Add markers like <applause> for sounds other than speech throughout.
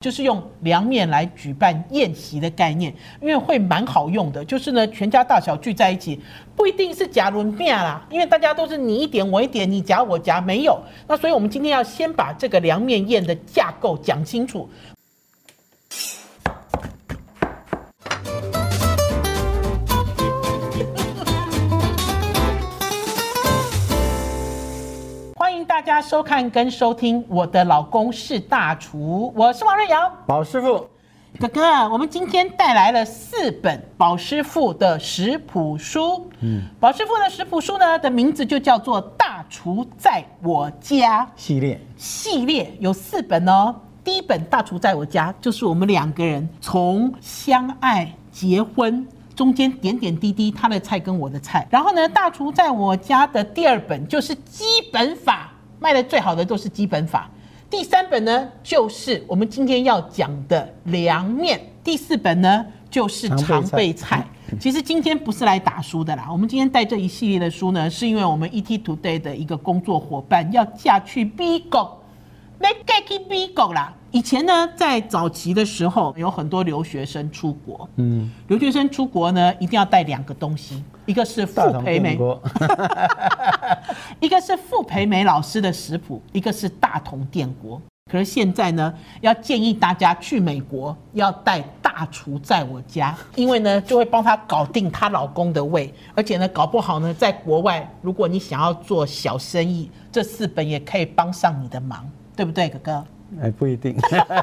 就是用凉面来举办宴席的概念，因为会蛮好用的。就是呢，全家大小聚在一起，不一定是夹伦面啦，因为大家都是你一点我一点，你夹我夹，没有。那所以我们今天要先把这个凉面宴的架构讲清楚。大家收看跟收听，我的老公是大厨，我是王瑞瑶。宝师傅，哥哥，我们今天带来了四本宝师傅的食谱书。嗯，宝师傅的食谱书呢的名字就叫做《大厨在我家》系列，系列有四本哦。第一本《大厨在我家》就是我们两个人从相爱、结婚中间点点滴滴，他的菜跟我的菜。然后呢，《大厨在我家》的第二本就是基本法，卖的最好的都是基本法。第三本呢，就是我们今天要讲的凉面。第四本呢，就是常备菜。其实今天不是来打书的啦，我们今天带这一系列的书呢，是因为我们 ET Today 的一个工作伙伴要嫁去 B 国。以前呢，在早期的时候，有很多留学生出国。嗯，留学生出国呢，一定要带两个东西，一个是傅培梅，<laughs> 一个是傅培梅老师的食谱，一个是大同电锅。可是现在呢，要建议大家去美国要带大厨在我家，因为呢，就会帮她搞定她老公的胃，而且呢，搞不好呢，在国外，如果你想要做小生意，这四本也可以帮上你的忙。对不对，哥哥？哎，不一定，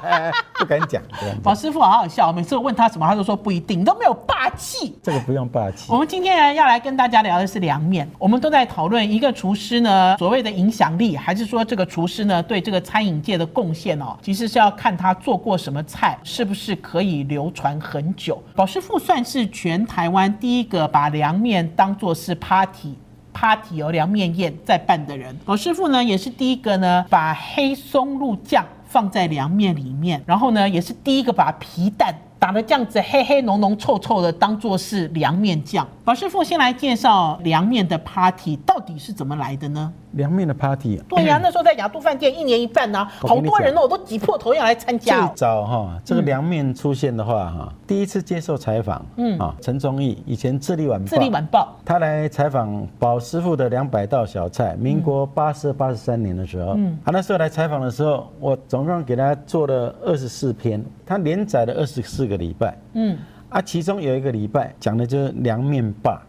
<laughs> 不敢讲。宝师傅好好笑，每次我问他什么，他都说不一定，你都没有霸气。这个不用霸气。我们今天呢要来跟大家聊的是凉面。我们都在讨论一个厨师呢所谓的影响力，还是说这个厨师呢对这个餐饮界的贡献哦，其实是要看他做过什么菜，是不是可以流传很久。宝师傅算是全台湾第一个把凉面当做是 party。Party 有凉面宴在办的人，我师傅呢也是第一个呢，把黑松露酱放在凉面里面，然后呢也是第一个把皮蛋打的这样子黑黑浓浓臭臭的当做是凉面酱。宝师傅先来介绍凉面的 party 到底是怎么来的呢？凉面的 party，对呀，那时候在雅都饭店一年一办呢，好多人哦，我都挤破头要来参加。最早哈，这个凉面出现的话哈，第一次接受采访，嗯啊，陈忠义以前《智利晚报》，智利晚报，他来采访宝师傅的两百道小菜，民国八十八十三年的时候，嗯，他那时候来采访的时候，我总共给他做了二十四篇，他连载了二十四个礼拜，嗯啊，其中有一个礼拜讲的就是凉面霸，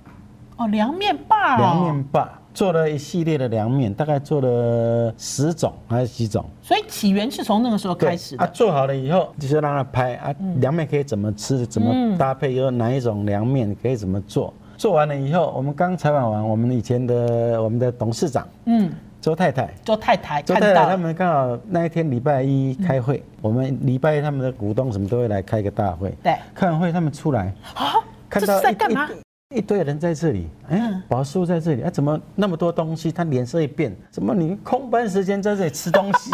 哦，凉面霸，凉面霸。做了一系列的凉面，大概做了十种还是几种？所以起源是从那个时候开始的。啊，做好了以后就是让他拍啊，凉面可以怎么吃，怎么搭配，有哪一种凉面可以怎么做？做完了以后，我们刚采访完我们以前的我们的董事长，嗯，周太太，周太太，周太太他们刚好那一天礼拜一开会，我们礼拜一他们的股东什么都会来开个大会，对，开完会他们出来。啊，看到在干嘛？一堆人在这里，哎，宝叔在这里，哎，怎么那么多东西？他脸色一变，怎么你空班时间在这里吃东西？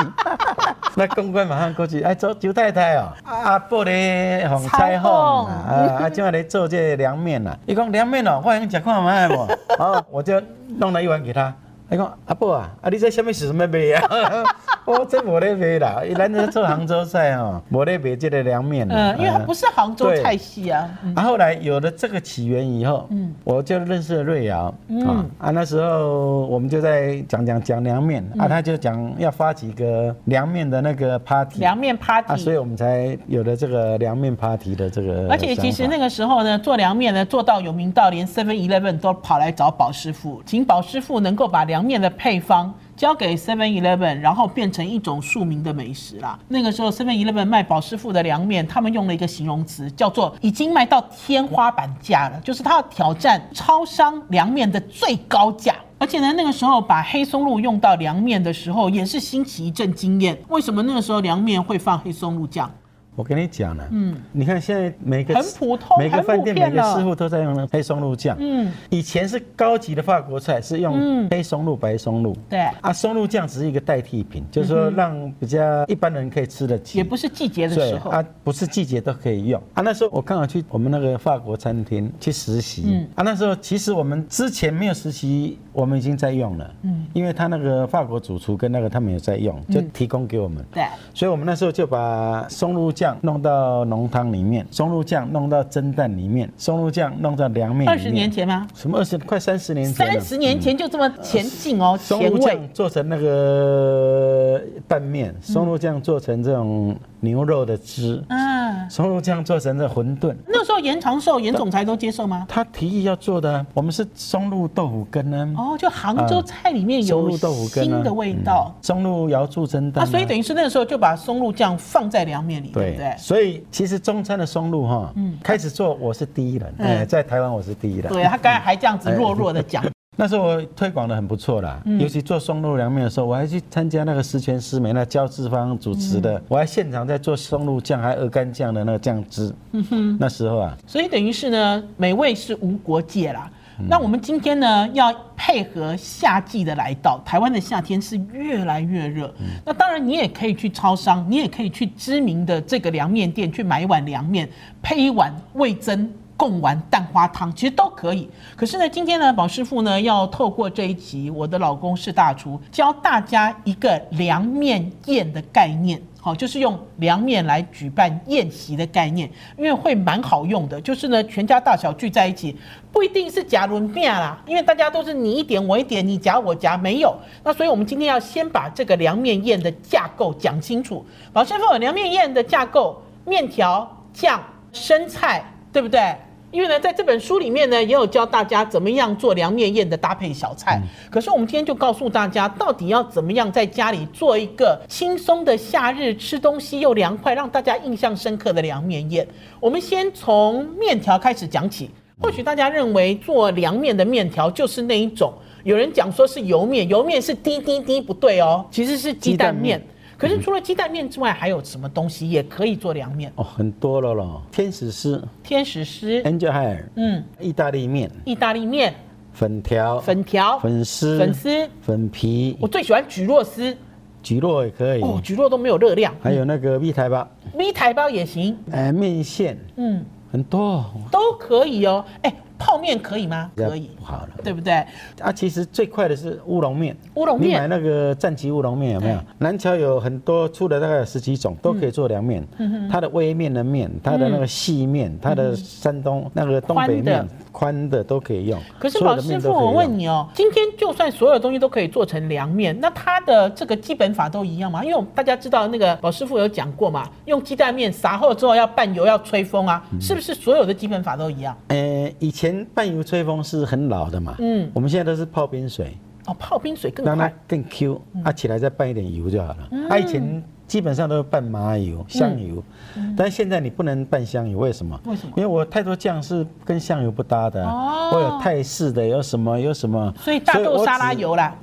<laughs> 那公关马上过去，哎，周周太太哦，阿伯咧红彩虹啊，啊，今晚来做这凉面呐。伊讲凉面哦，我想吃看卖无？好，我就弄了一碗给他。伊讲阿伯啊，啊，你在下面是什么卖啊？我 <laughs> <laughs> 这无咧卖啦，咱这做杭州菜哦，无咧卖这个凉面嗯，因为它不是杭州菜系啊。啊，后来有了这个起源以后，嗯，我就认识了瑞瑶。嗯啊，那时候我们就在讲讲讲凉面啊，他就讲要发起一个凉面的那个 party。凉面 party。啊，所以我们才有了这个凉面 party 的这个。而且其实那个时候呢，做凉面呢做到有名到连 Seven Eleven 都跑来找宝师傅，请宝师傅能够把凉凉面的配方。交给 Seven Eleven，然后变成一种庶民的美食啦。那个时候 Seven Eleven 卖宝师傅的凉面，他们用了一个形容词，叫做已经卖到天花板价了，就是他要挑战超商凉面的最高价。而且呢，那个时候把黑松露用到凉面的时候，也是兴起一阵惊艳。为什么那个时候凉面会放黑松露酱？我跟你讲了，嗯，你看现在每个很普通每个饭店每个师傅都在用那黑松露酱。嗯，以前是高级的法国菜，是用黑松露、白松露。对。啊，松露酱只是一个代替品，就是说让比较一般人可以吃得起。也不是季节的时候。啊，不是季节都可以用。啊。那时候我刚好去我们那个法国餐厅去实习，嗯。啊，那时候其实我们之前没有实习，我们已经在用了，嗯，因为他那个法国主厨跟那个他们有在用，就提供给我们，对，所以我们那时候就把松露酱弄到浓汤里面，松露酱弄到蒸蛋里面，松露酱弄到凉面。二十年前吗？什么二十快三十年前？三十年前就这么前进哦，前卫。松露酱做成那个拌面，松露酱做成这种牛肉的汁，嗯，松露酱做成的馄饨。那时候严长寿、严总裁都接受吗？他提议要做的啊，我们是松露豆腐羹呢。哦，就杭州菜里面有松露豆腐羹的味道。松露瑶柱蒸蛋啊，所以等于是那个时候就把松露酱放在凉面里，对不对？所以其实中餐的松露哈，嗯开始做我是第一人，嗯哎，在台湾我是第一人。对他刚才还这样子弱弱的 <laughs> 讲，那时候我推广的很不错啦，尤其做松露凉面的时候，我还去参加那个十全十美那焦志芳主持的，我还现场在做松露酱，还鹅肝酱的那个酱汁。嗯哼那时候啊，所以等于是呢，美味是无国界啦。那我们今天呢，要配合夏季的来到，台湾的夏天是越来越热。那当然，你也可以去超商，你也可以去知名的这个凉面店去买一碗凉面，配一碗味增。贡丸蛋花汤其实都可以，可是呢，今天呢，宝师傅呢要透过这一集，我的老公是大厨，教大家一个凉面宴的概念。好，就是用凉面来举办宴席的概念，因为会蛮好用的。就是呢，全家大小聚在一起，不一定是夹轮面啦，因为大家都是你一点我一点，你夹我夹，没有。那所以我们今天要先把这个凉面宴的架构讲清楚。老师傅，凉面宴的架构：面条、酱、生菜，对不对？因为呢，在这本书里面呢，也有教大家怎么样做凉面宴的搭配小菜。可是我们今天就告诉大家，到底要怎么样在家里做一个轻松的夏日吃东西又凉快，让大家印象深刻的凉面宴。我们先从面条开始讲起。或许大家认为做凉面的面条就是那一种，有人讲说是油面，油面是滴滴滴，不对哦，其实是鸡蛋面。可是除了鸡蛋面之外，还有什么东西也可以做凉面？哦，很多了咯，天使丝、天使丝、Angel Hair，嗯，意大利面、意大利面、粉条、粉条、粉丝、粉丝，粉皮。我，最喜欢菊络丝。菊络也可以，哦，菊络都没有热量，还有那个蜜台包，V 台包也行，哎，面线。嗯，很多，都可以哦。哎，泡面可以吗？可以，不好了。对不对？啊，其实最快的是乌龙面。乌龙面你买那个战旗乌龙面有没有？南桥有很多出了大概有十几种，都可以做凉面。嗯它的微面的面，它的那个细面，它的山东那个东北面宽的都可以用。可是所有的宝师傅，我问你哦，今天就算所有东西都可以做成凉面，那它的这个基本法都一样吗？因为我们大家知道那个宝师傅有讲过嘛，用鸡蛋面撒后之后要拌油要吹风啊，嗯是不是所有的基本法都一样？呃，以前拌油吹风是很老的嘛，嗯，我们现在都是泡冰水，哦，泡冰水更让它。更 Q，啊起来再拌一点油就好了。嗯啊以前基本上都是拌麻油、香油，但是现在你不能拌香油，为什么？嗯为什么因为我太多酱是跟香油不搭的啊，哦我有泰式的，有什么有什么，所以大豆沙拉油啦，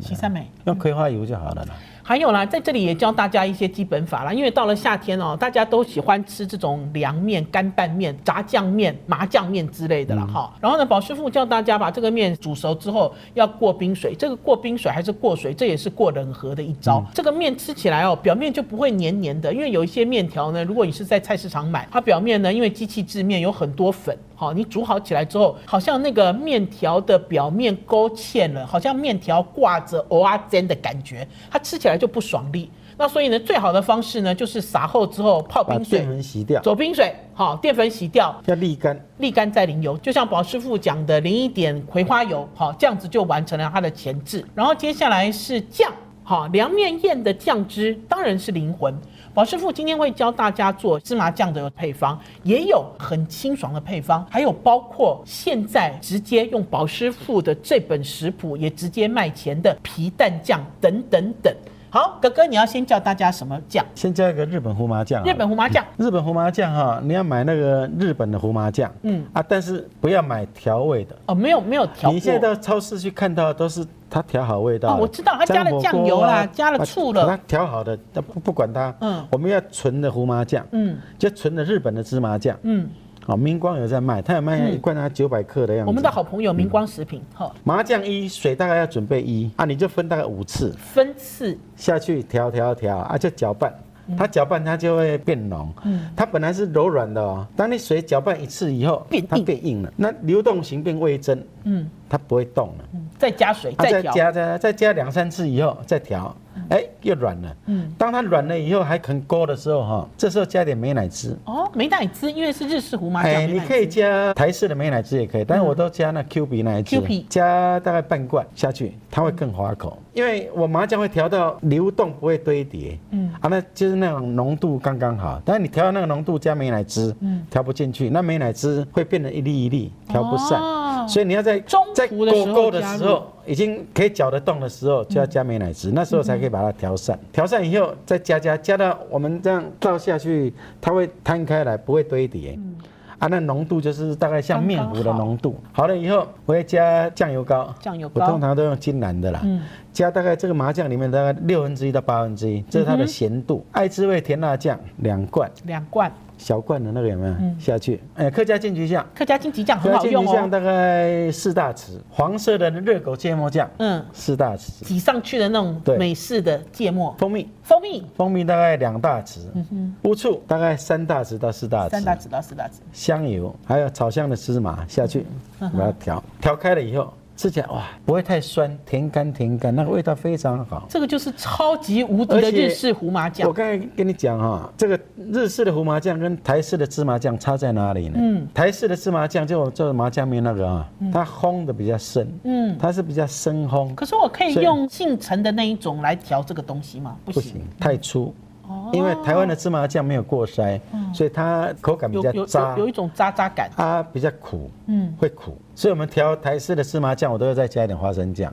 七三美。用葵花油就好了啦。还有啦，在这里也教大家一些基本法啦，因为到了夏天哦，大家都喜欢吃这种凉面、干拌面、炸酱面、麻酱面之类的啦。哈、然后呢，宝师傅教大家把这个面煮熟之后要过冰水，这个过冰水还是过水，这也是过冷河的一招。这个面吃起来哦，表面就不会黏黏的，因为有一些面条呢，如果你是在菜市场买，它表面呢因为机器制面有很多粉，好，你煮好起来之后，好像那个面条的表面勾芡了，好像面条挂着蚵仔煎的感觉，它吃起来就不爽利。那所以呢，最好的方式呢，就是撒后之后泡冰水淀，粉洗掉，走冰水，好，淀粉洗掉，要沥干。沥干再淋油，就像宝师傅讲的，淋一点葵花油，好，这样子就完成了它的前置。然后接下来是酱，好，凉面宴的酱汁当然是灵魂。宝师傅今天会教大家做芝麻酱的配方，也有很清爽的配方，还有包括现在直接用宝师傅的这本食谱也直接卖钱的皮蛋酱等等等。好，哥哥，你要先教大家什么酱？先教一个日本胡麻酱啊。日本胡麻酱。<laughs> 日本胡麻酱哈，你要买那个日本的胡麻酱，嗯啊，但是不要买调味的。哦，没有没有调过。你现在到超市去看到都是它调好味道。哦我知道它加了酱油啦加了醋了把它调好的，那不不管它。嗯嗯，我们要纯的胡麻酱，嗯就纯的日本的芝麻酱。嗯，哦，明光有在卖，他有卖一罐它九百克的样子。我们的好朋友明光食品，哈，麻酱一，水大概要准备一啊，你就分大概五次。分次。下去调调调啊，就搅拌。它搅拌它就会变浓，嗯。它本来是柔软的哦，当你水搅拌一次以后它变硬了。那流动型变微针，嗯，它不会动了。再加水，它再再，加再再加两三次以后再调，哎，又软了。嗯，当它软了以后还肯勾的时候哈，这时候加点美乃滋。哦，美乃滋，因为是日式胡麻酱，哎，美乃滋你可以加台式的美乃滋也可以，但是我都加那 Q 比乃滋 Q 比加大概半罐下去，它会更滑口。因为我麻酱会调到流动不会堆叠，嗯啊，那就是那种浓度刚刚好。但是你调到那个浓度加美乃滋，嗯调不进去，那美乃滋会变得一粒一粒，调不散。哦所以你要在中在途的时候勾勾的时候，已经可以搅得动的时候，就要加美乃滋，那时候才可以把它调散。调散以后再加加加到我们这样倒下去，它会摊开来，不会堆叠。啊，那浓度就是大概像面糊的浓度。好。了以后，我会加酱油膏。酱油膏，我通常都用金兰的啦，嗯。加大概这个麻酱里面大概六分之一到八分之一，这是它的咸度。爱滋味甜辣酱两罐，两罐，小罐的那个有没有、嗯。下去？哎，客家金桔酱，客家金桔酱客家金桔很好用哦，酱大概四大匙，黄色的热狗芥末酱。嗯，四大匙，挤上去的那种对美式的芥末，蜂蜜。蜂蜜。蜂蜜大概两大匙，嗯哼。乌醋大概三大匙到四大匙，三大匙到四大匙，香油，还有炒香的芝麻下去，嗯。把它调。调开了以后，吃起来哇，不会太酸，甜干甜干，那个味道非常好。这个就是超级无敌的日式胡麻酱我酱，刚才跟你讲哈，这个日式的胡麻酱跟台式的芝麻酱差在哪里呢？嗯台式的芝麻酱就我做的麻酱面那个啊，它烘的比较深，嗯。它是比较深烘，可是我可以用现成的那一种来调这个东西吗？不行不行，太粗。哦因为台湾的芝麻酱没有过筛，所以它口感比较渣有，有一种渣渣感，它比较苦，嗯，会苦。所以我们调台式的芝麻酱，我都会再加一点花生酱。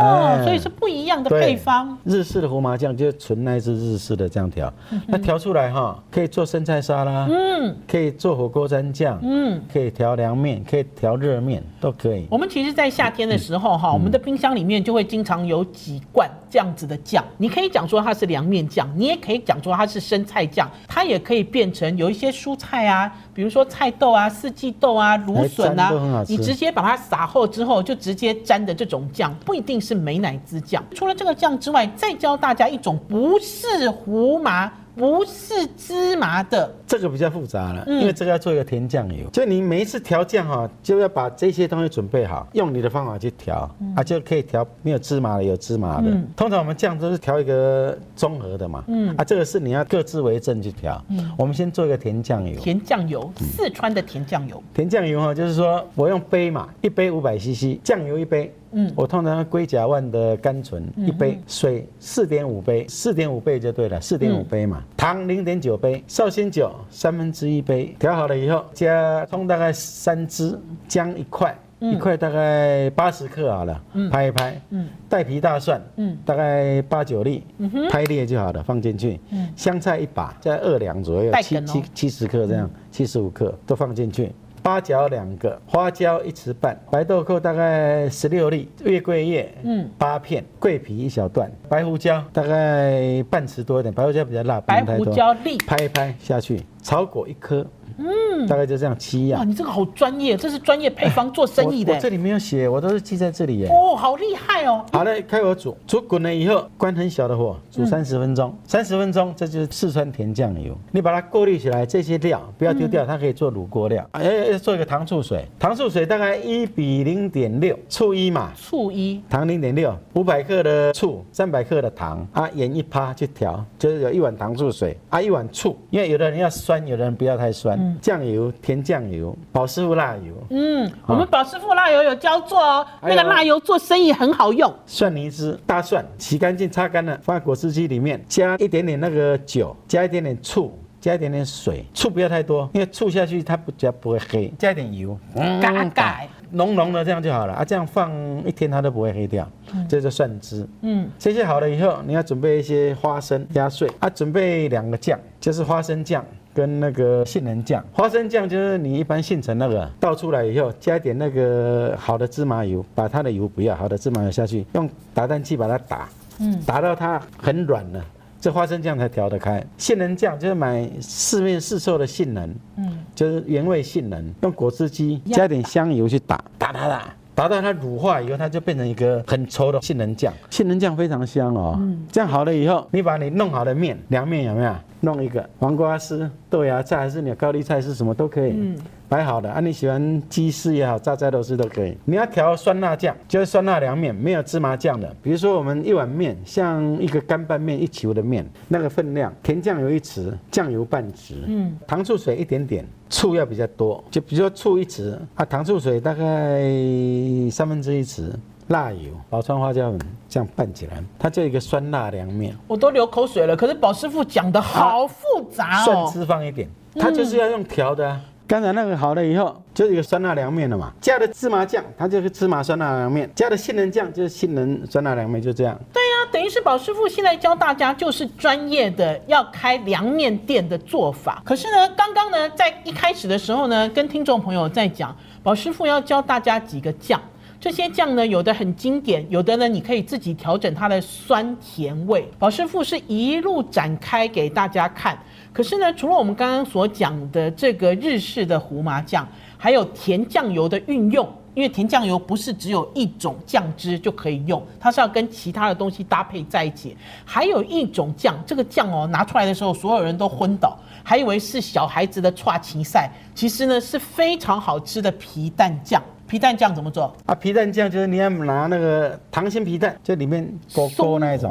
哦，哎所以是不一样的配方，日式的胡麻酱就是纯那一支日式的这样调，那调出来哈，可以做生菜沙拉，嗯可以做火锅蘸酱，嗯。可以调凉面，可以调热面，都可以。我们其实，在夏天的时候，哈，我们的冰箱里面就会经常有几罐这样子的酱。你可以讲说它是凉面酱，你也可以讲说它是生菜酱，它也可以变成有一些蔬菜啊，比如说菜豆啊、四季豆啊、芦笋啊，你直接把它撒后之后，就直接沾的这种酱，不一定是美乃滋酱。除了这个酱之外，再教大家一种不是胡麻、不是芝麻的，这个比较复杂了，嗯。因为这个要做一个甜酱油，就你每一次调酱哈，就要把这些东西准备好，用你的方法去调，啊，就可以调没有芝麻的，有芝麻的。嗯。通常我们酱都是调一个综合的嘛，嗯。啊，这个是你要各自为政去调。我们先做一个甜酱油。甜酱油，四川的甜酱油。甜酱油哈，就是说我用杯嘛，一杯五百 CC，酱油一杯，嗯。我通常龟甲万的甘醇一杯，水四点五杯，四点五倍就对了，四点五杯嘛，糖零点九杯，绍兴酒三分之一杯，调好了以后加葱大概三支，姜一块。一块大概八十克好了，拍一拍，嗯带皮大蒜，嗯大概八九粒，拍裂就好了，放进去。香菜一把，在二两左右七七七十克这样，七十五克都放进去。八角两个，花椒一匙半，白豆蔻大概十六粒，月桂叶嗯八片，桂皮一小段，白胡椒大概半匙多一点，白胡椒比较辣，白胡。椒粒。拍一拍下去，草果一颗，嗯，大概就这样七哇，样。你这个好专业，这是专业配方做生意的我我。这里没有写，我都是记在这里耶。哦，好厉害哦！好嘞，开火煮，煮滚了以后，关很小的火，煮三十分钟。三十分钟，这就是四川甜酱油。你把它过滤起来，这些料不要丢掉，它可以做卤锅料。哎，要做一个糖醋水，糖醋水大概一比零点六，醋一嘛，醋一，糖零点六，五百克的醋，三百克的糖啊，盐一趴去调，就是有一碗糖醋水啊，一碗醋，因为有的人要酸，有的人不要太酸。酱油、甜酱油、宝师傅辣油、嗯，我们宝师傅辣油有教做哦，那个辣油做生意很好用。蒜泥汁、大蒜，洗干净、擦干了，放在果汁机里面，加一点点那个酒，加一点点醋。加一点点水，醋不要太多，因为醋下去它不加不会黑。加一点油，嘎嘎，浓浓的这样就好了啊，这样放一天它都不会黑掉。这就蒜汁。嗯，这些好了以后，你要准备一些花生压碎啊，准备两个酱，就是花生酱跟那个杏仁酱。花生酱就是你一般现成那个倒出来以后，加一点那个好的芝麻油，把它的油不要，好的芝麻油下去，用打蛋器把它打，嗯，打到它很软了。这花生酱才调得开，杏仁酱就是买市面市售的杏仁，嗯，就是原味杏仁，用果汁机加点香油去打，打打打，打到它乳化以后，它就变成一个很稠的杏仁酱。杏仁酱非常香哦，嗯，这样好了以后，你把你弄好的面凉面有没有？弄一个黄瓜丝、豆芽菜还是你高丽菜是什么都可以。嗯。摆好的啊，你喜欢鸡丝也好，榨菜肉丝都可以。你要调酸辣酱，就是酸辣凉面，没有芝麻酱的。比如说我们一碗面，像一个干拌面一球的面，那个分量，甜酱油一匙，酱油半匙，嗯，糖醋水一点点，醋要比较多，就比如说醋一匙啊，糖醋水大概三分之一匙，辣油、宝川花椒粉这样拌起来，它就一个酸辣凉面。我都流口水了，可是宝师傅讲的好复杂哦。蒜汁放一点，它就是要用调的。刚才那个好了以后，就是一个酸辣凉面了嘛。加的芝麻酱，它就是芝麻酸辣凉面；加的杏仁酱，就是杏仁酸辣凉面，就这样。对呀，等于是宝师傅现在教大家就是专业的要开凉面店的做法。可是呢，刚刚呢，在一开始的时候呢，跟听众朋友在讲，宝师傅要教大家几个酱。这些酱呢，有的很经典，有的呢，你可以自己调整它的酸甜味。宝师傅是一路展开给大家看。可是呢，除了我们刚刚所讲的这个日式的胡麻酱，还有甜酱油的运用，因为甜酱油不是只有一种酱汁就可以用，它是要跟其他的东西搭配在一起。还有一种酱，这个酱哦拿出来的时候，所有人都昏倒，还以为是小孩子的串芹赛，其实呢是非常好吃的皮蛋酱。皮蛋酱怎么做啊？皮蛋酱就是你要拿那个溏心皮蛋，就里面剥剥那一种。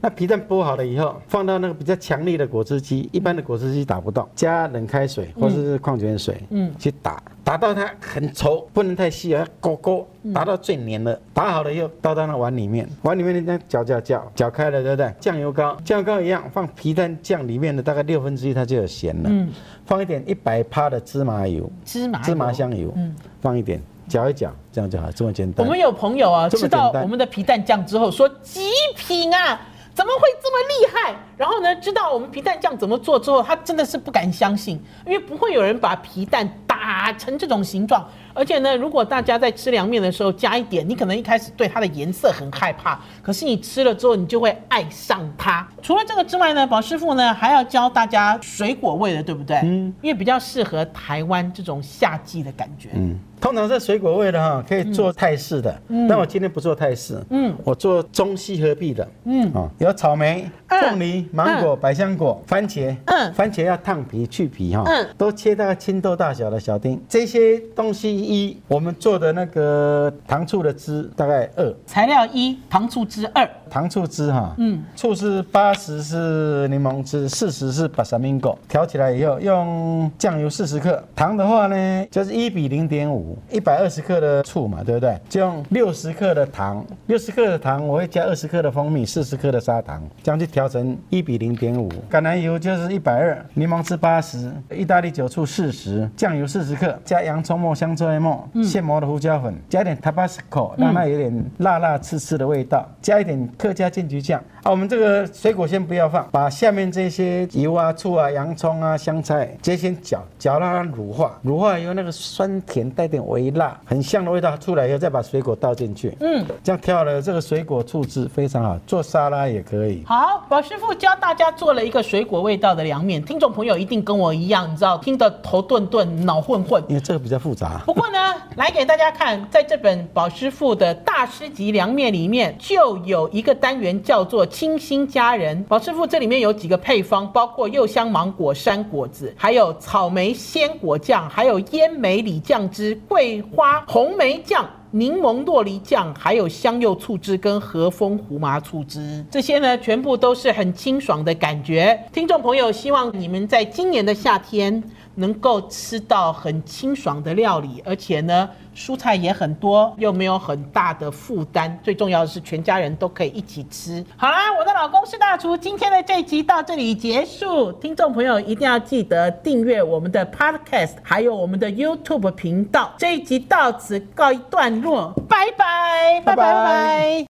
那皮蛋剥好了以后，放到那个比较强力的果汁机，一般的果汁机打不动，加冷开水或者是矿泉水，嗯，去打，打到它很稠，不能太细啊，勾勾，打到最黏了。打好了以后倒到那碗里面，碗里面你再搅搅搅，搅开了对不对？酱油膏，酱油膏一样，放皮蛋酱里面的大概六分之一，它就有咸了。嗯，放一点一百帕的芝麻油，芝麻芝麻香油，嗯，放一点。搅一搅，这样就好，这么简单。我们有朋友啊，吃到我们的皮蛋酱之后说极品啊，怎么会这么厉害？然后呢，知道我们皮蛋酱怎么做之后，他真的是不敢相信，因为不会有人把皮蛋打成这种形状。而且呢，如果大家在吃凉面的时候加一点，你可能一开始对它的颜色很害怕，可是你吃了之后，你就会爱上它。除了这个之外呢，宝师傅呢还要教大家水果味的，对不对？嗯，因为比较适合台湾这种夏季的感觉。嗯。通常是水果味的哈，可以做泰式的，嗯。但我今天不做泰式，嗯，我做中西合璧的，嗯，啊，有草莓、凤梨、芒果、百香果、番茄，嗯，番茄要烫皮去皮哈，嗯，都切大概青豆大小的小丁，这些东西一，我们做的那个糖醋的汁大概二，材料一，糖醋汁二，糖醋汁哈，嗯，醋是八十是柠檬汁，四十是巴萨米果，调起来以后用酱油四十克，糖的话呢就是一比零点五。一百二十克的醋嘛，对不对？就用六十克的糖，六十克的糖我会加二十克的蜂蜜，四十克的砂糖，这样去调成一比零点五。橄榄油就是一百二，柠檬汁八十，意大利酒醋四十，酱油四十克，加洋葱末、香菜末、现磨的胡椒粉，加一点 Tabasco，让它有点辣辣刺刺的味道，加一点客家金桔酱。啊，我们这个水果先不要放，把下面这些油啊、醋啊、洋葱啊、香菜，直接先搅，搅让它乳化，乳化以后那个酸甜带点微辣，很香的味道出来以后，再把水果倒进去，嗯，这样调了这个水果醋汁非常好，做沙拉也可以。好，宝师傅教大家做了一个水果味道的凉面，听众朋友一定跟我一样，你知道听得头顿顿、脑混混，因为这个比较复杂。不过呢，来给大家看，在这本宝师傅的大师级凉面里面，就有一个单元叫做。清新佳人，宝师傅这里面有几个配方，包括柚香芒果山果子，还有草莓鲜果酱，还有烟梅李酱汁、桂花红梅酱、柠檬洛梨酱，还有香柚醋汁跟和风胡麻醋汁，这些呢全部都是很清爽的感觉。听众朋友，希望你们在今年的夏天能够吃到很清爽的料理，而且呢。蔬菜也很多，又没有很大的负担，最重要的是全家人都可以一起吃。好啦，我的老公是大厨，今天的这一集到这里结束。听众朋友一定要记得订阅我们的 Podcast，还有我们的 YouTube 频道。这一集到此告一段落，拜拜，拜拜拜拜。